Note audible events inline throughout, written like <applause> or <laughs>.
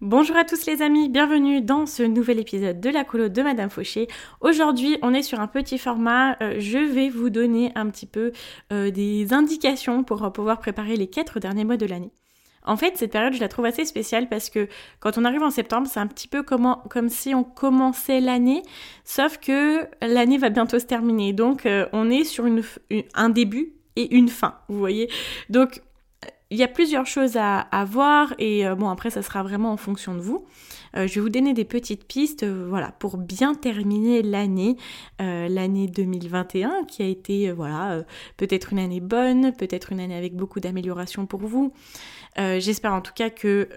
Bonjour à tous les amis, bienvenue dans ce nouvel épisode de la colo de Madame Fauché. Aujourd'hui, on est sur un petit format. Euh, je vais vous donner un petit peu euh, des indications pour pouvoir préparer les quatre derniers mois de l'année. En fait, cette période, je la trouve assez spéciale parce que quand on arrive en septembre, c'est un petit peu comme, si on commençait l'année, sauf que l'année va bientôt se terminer. Donc, euh, on est sur un début et une fin, vous voyez. Donc, il y a plusieurs choses à, voir et euh, bon après ça sera vraiment en fonction de vous. Euh, je vais vous donner des petites pistes euh, voilà pour bien terminer l'année l'année 2021 qui a été voilà peut-être une année bonne, peut-être une année avec beaucoup d'améliorations pour vous. J'espère en tout cas que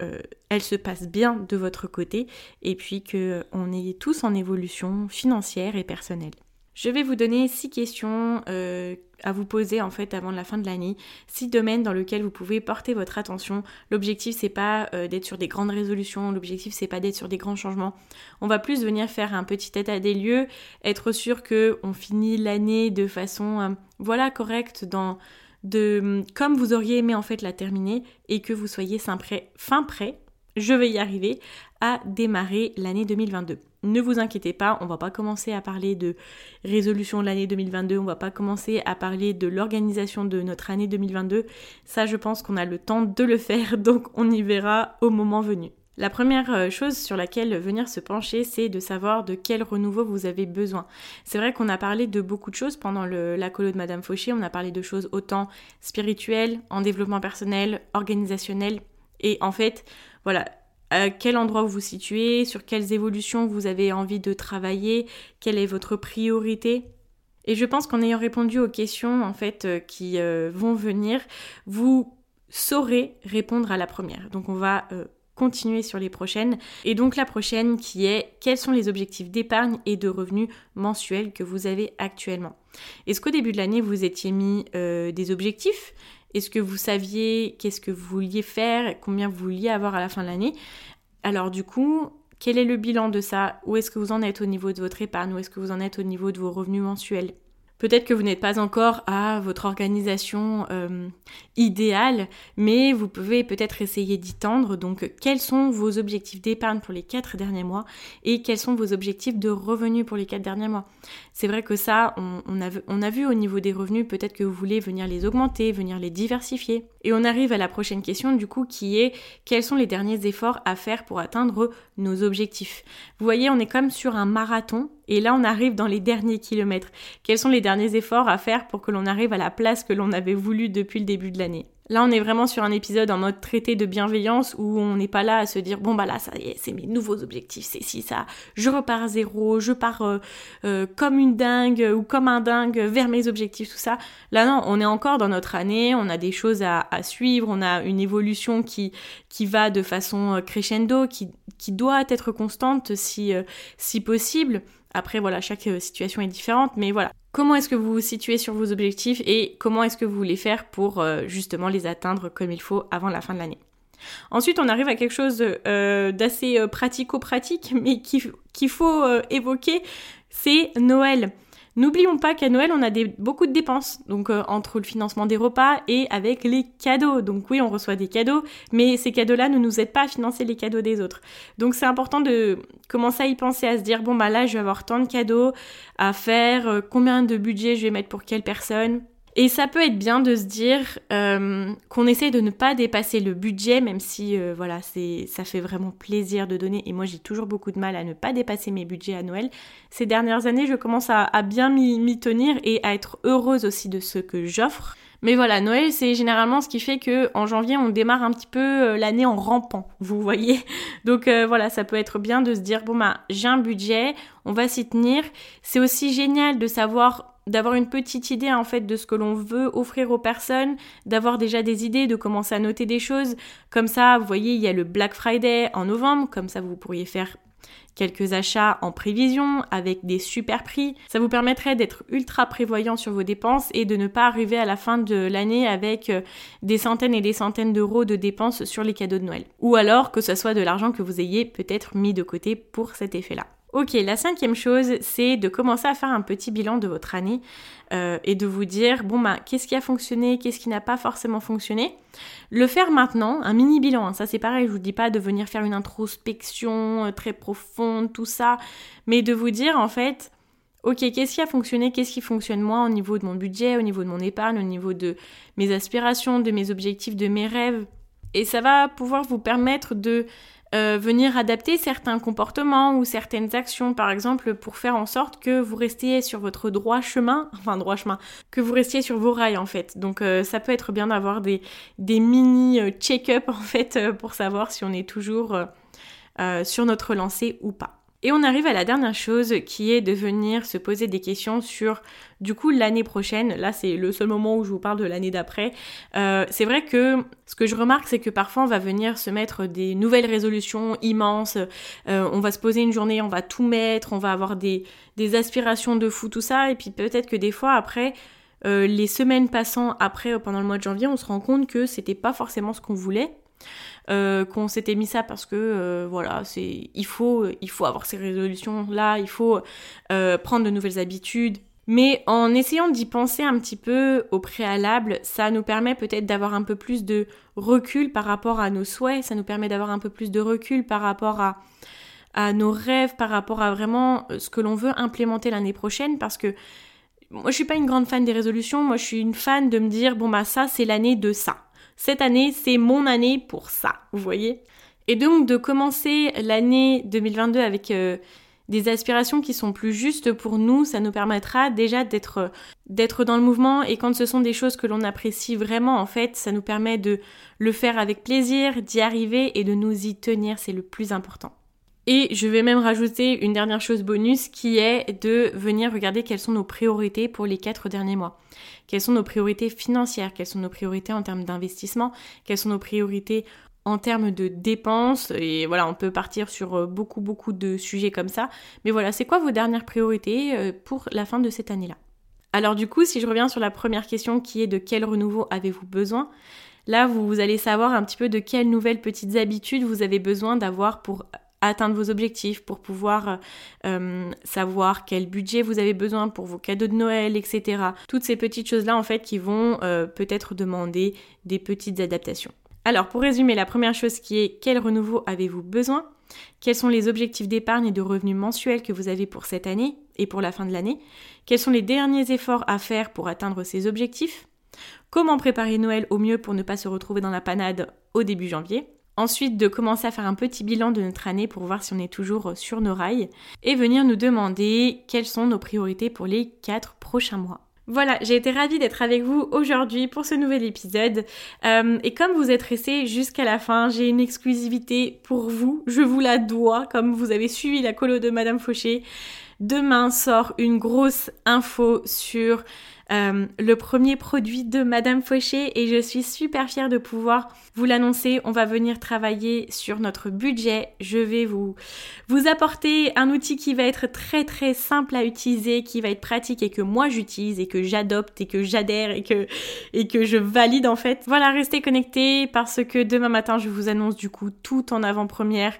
elle se passe bien de votre côté et puis que on est tous en évolution financière et personnelle. Je vais vous donner six questions euh, à vous poser en fait avant la fin de l'année, six domaines dans lesquels vous pouvez porter votre attention. L'objectif c'est pas euh, d'être sur des grandes résolutions, l'objectif c'est pas d'être sur des grands changements. On va plus venir faire un petit état des lieux, être sûr que on finit l'année de façon euh, voilà correcte dans de comme vous auriez aimé en fait la terminer et que vous soyez fin prêt, fin prêt je vais y arriver à démarrer l'année 2022. Ne vous inquiétez pas, on va pas commencer à parler de résolution de l'année 2022, on va pas commencer à parler de l'organisation de notre année 2022. Ça, je pense qu'on a le temps de le faire, <laughs> donc on y verra au moment venu. La première euh, chose sur laquelle venir se pencher, c'est de savoir de quel renouveau vous avez besoin. C'est vrai qu'on a parlé de beaucoup de choses pendant la colo de Madame Fauché, on a parlé de choses autant spirituelles, en développement personnel, organisationnel, et en fait, voilà, à quel endroit vous vous situez, sur quelles évolutions vous avez envie de travailler, quelle est votre priorité? Et je pense qu'en ayant répondu aux questions en fait euh, qui euh, vont venir, vous saurez répondre à la première. Donc on va euh, continuer sur les prochaines. Et donc la prochaine qui est quels sont les objectifs d'épargne et de revenus mensuels que vous avez actuellement? Est-ce qu'au début de l'année vous étiez mis des objectifs? Est-ce que vous saviez qu'est-ce que vous vouliez faire, combien vous vouliez avoir à la fin de l'année? Alors du coup, quel est le bilan de ça? Où est-ce que vous en êtes au niveau de votre épargne? Où est-ce que vous en êtes au niveau de vos revenus mensuels? Peut-être que vous n'êtes pas encore à votre organisation euh, idéale, mais vous pouvez peut-être essayer d'y tendre. Donc, quels sont vos objectifs d'épargne pour les quatre derniers mois et quels sont vos objectifs de revenus pour les quatre derniers mois? C'est vrai que ça, on, a, a vu au niveau des revenus, peut-être que vous voulez venir les augmenter, venir les diversifier. Et on arrive à la prochaine question, du coup, qui est quels sont les derniers efforts à faire pour atteindre nos objectifs? Vous voyez, on est comme sur un marathon et là, on arrive dans les derniers kilomètres. Quels sont les derniers efforts à faire pour que l'on arrive à la place que l'on avait voulu depuis le début de l'année? Là, on est vraiment sur un épisode en mode traité de bienveillance où on n'est pas là à se dire bon bah là ça y est, c'est mes nouveaux objectifs, c'est si ça, je repars à zéro, je pars euh, euh, comme une dingue ou comme un dingue vers mes objectifs, tout ça. Là non, on est encore dans notre année, on a des choses à, suivre, on a une évolution qui va de façon euh, crescendo, qui qui doit être constante si si possible. Après, voilà, chaque euh, situation est différente, mais voilà. Comment est-ce que vous vous situez sur vos objectifs et comment est-ce que vous voulez faire pour euh, justement les atteindre comme il faut avant la fin de l'année? Ensuite, on arrive à quelque chose euh, d'assez pratico-pratique, <laughs> mais qu'il faut évoquer, c'est Noël. N'oublions pas qu'à Noël, on a beaucoup de dépenses, donc euh, entre le financement des repas et avec les cadeaux. Donc oui, on reçoit des cadeaux, mais ces cadeaux-là ne nous aident pas à financer les cadeaux des autres. Donc c'est important de commencer à y penser, à se dire, bon bah là, je vais avoir tant de cadeaux à faire, euh, combien de budget je vais mettre pour quelle personne. Et ça peut être bien de se dire euh, qu'on essaie de ne pas dépasser le budget, même si euh, voilà, ça fait vraiment plaisir de donner. Et moi, j'ai toujours beaucoup de mal à ne pas dépasser mes budgets à Noël. Ces dernières années, je commence à, bien m'y tenir et à être heureuse aussi de ce que j'offre. Mais voilà, Noël, c'est généralement ce qui fait que en janvier, on démarre un petit peu euh, l'année en rampant, vous voyez. <laughs> Donc voilà, ça peut être bien de se dire bon bah j'ai un budget, on va s'y tenir. C'est aussi génial de savoir d'avoir une petite idée en fait de ce que l'on veut offrir aux personnes, d'avoir déjà des idées, de commencer à noter des choses. Comme ça, vous voyez, il y a le Black Friday en novembre, comme ça vous pourriez faire quelques achats en prévision avec des super prix. Ça vous permettrait d'être ultra prévoyant sur vos dépenses et de ne pas arriver à la fin de l'année avec euh, des centaines et des centaines d'euros de dépenses sur les cadeaux de Noël. Ou alors que ce soit de l'argent que vous ayez peut-être mis de côté pour cet effet-là. Ok, la cinquième chose, c'est de commencer à faire un petit bilan de votre année euh, et de vous dire, bon bah, qu'est-ce qui a fonctionné, qu'est-ce qui n'a pas forcément fonctionné. Le faire maintenant, un mini bilan, hein, ça c'est pareil, je vous dis pas de venir faire une introspection euh, très profonde, tout ça, mais de vous dire en fait, ok, qu'est-ce qui a fonctionné, qu'est-ce qui fonctionne moi au niveau de mon budget, au niveau de mon épargne, au niveau de mes aspirations, de mes objectifs, de mes rêves. Et ça va pouvoir vous permettre de euh, venir adapter certains comportements ou certaines actions, par exemple, pour faire en sorte que vous restiez sur votre droit chemin, <laughs> enfin droit chemin, que vous restiez sur vos rails en fait. Donc euh, ça peut être bien d'avoir des, des mini euh, check-up <laughs> en fait pour savoir si on est toujours sur notre lancée ou pas. Et on arrive à la dernière chose qui est de venir se poser des questions sur du coup l'année prochaine. Là c'est le seul moment où je vous parle de l'année d'après. Euh, c'est vrai que ce que je remarque c'est que parfois on va venir se mettre des nouvelles résolutions immenses. Euh, on va se poser une journée, on va tout mettre, on va avoir des, aspirations de fou, tout ça. Et puis peut-être que des fois après... Euh, les semaines passant après pendant le mois de janvier, on se rend compte que c'était pas forcément ce qu'on voulait. Euh, qu'on s'était mis ça parce que euh, voilà, c'est il faut il faut avoir ces résolutions là, il faut euh, prendre de nouvelles habitudes. Mais en essayant d'y penser un petit peu au préalable, ça nous permet peut-être d'avoir un peu plus de recul par rapport à nos souhaits, ça nous permet d'avoir un peu plus de recul par rapport à, à nos rêves, par rapport à vraiment ce que l'on veut implémenter l'année prochaine. Parce que moi je suis pas une grande fan des résolutions, moi je suis une fan de me dire bon bah ça c'est l'année de ça cette année, c'est mon année pour ça, vous voyez. Et donc de commencer l'année 2022 avec euh, des aspirations qui sont plus justes pour nous, ça nous permettra déjà d'être d'être dans le mouvement. Et quand ce sont des choses que l'on apprécie vraiment en fait, ça nous permet de le faire avec plaisir, d'y arriver et de nous y tenir, c'est le plus important. Et je vais même rajouter une dernière chose bonus qui est de venir regarder quelles sont nos priorités pour les quatre derniers mois. Quelles sont nos priorités financières, quelles sont nos priorités en termes d'investissement, quelles sont nos priorités en termes de dépenses? Et voilà, on peut partir sur euh, beaucoup, beaucoup de sujets comme ça. Mais voilà, c'est quoi vos dernières priorités euh, pour la fin de cette année-là? Alors du coup, si je reviens sur la première question qui est de quel renouveau avez-vous besoin? Là, vous allez savoir un petit peu de quelles nouvelles petites habitudes vous avez besoin d'avoir pour atteindre vos objectifs, pour pouvoir euh, savoir quel budget vous avez besoin pour vos cadeaux de Noël, etc. Toutes ces petites choses-là, en fait, qui vont euh, peut-être demander des petites adaptations. Alors, pour résumer, la première chose qui est quel renouveau avez-vous besoin? Quels sont les objectifs d'épargne et de revenus mensuels que vous avez pour cette année et pour la fin de l'année? Quels sont les derniers efforts à faire pour atteindre ces objectifs? Comment préparer Noël au mieux pour ne pas se retrouver dans la panade au début janvier? Ensuite, de commencer à faire un petit bilan de notre année pour voir si on est toujours sur nos rails et venir nous demander quelles sont nos priorités pour les 4 prochains mois. Voilà, j'ai été ravie d'être avec vous aujourd'hui pour ce nouvel épisode. Euh, et comme vous êtes resté jusqu'à la fin, j'ai une exclusivité pour vous. Je vous la dois, comme vous avez suivi la colo de Madame Fauché. Demain sort une grosse info sur euh, le premier produit de Madame Fauché et je suis super fière de pouvoir vous l'annoncer. On va venir travailler sur notre budget. Je vais vous, vous apporter un outil qui va être très très simple à utiliser, qui va être pratique et que moi j'utilise et que j'adopte et que j'adhère et que, et que je valide en fait. Voilà, restez connectés parce que demain matin je vous annonce du coup tout en avant-première.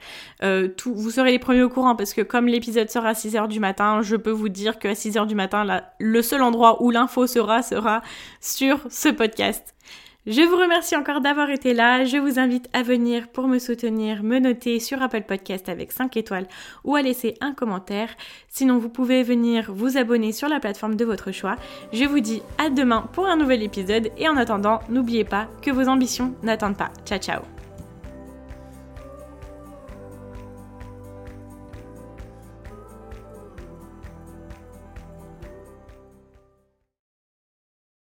Euh, vous serez les premiers au courant parce que comme l'épisode sera à 6h du matin, je peux vous dire qu'à 6h du matin, le seul endroit où sera sera sur ce podcast. Je vous remercie encore d'avoir été là. Je vous invite à venir pour me soutenir, me noter sur Apple Podcast avec 5 étoiles ou à laisser un commentaire. Sinon, vous pouvez venir vous abonner sur la plateforme de votre choix. Je vous dis à demain pour un nouvel épisode et en attendant, n'oubliez pas que vos ambitions n'attendent pas. Ciao ciao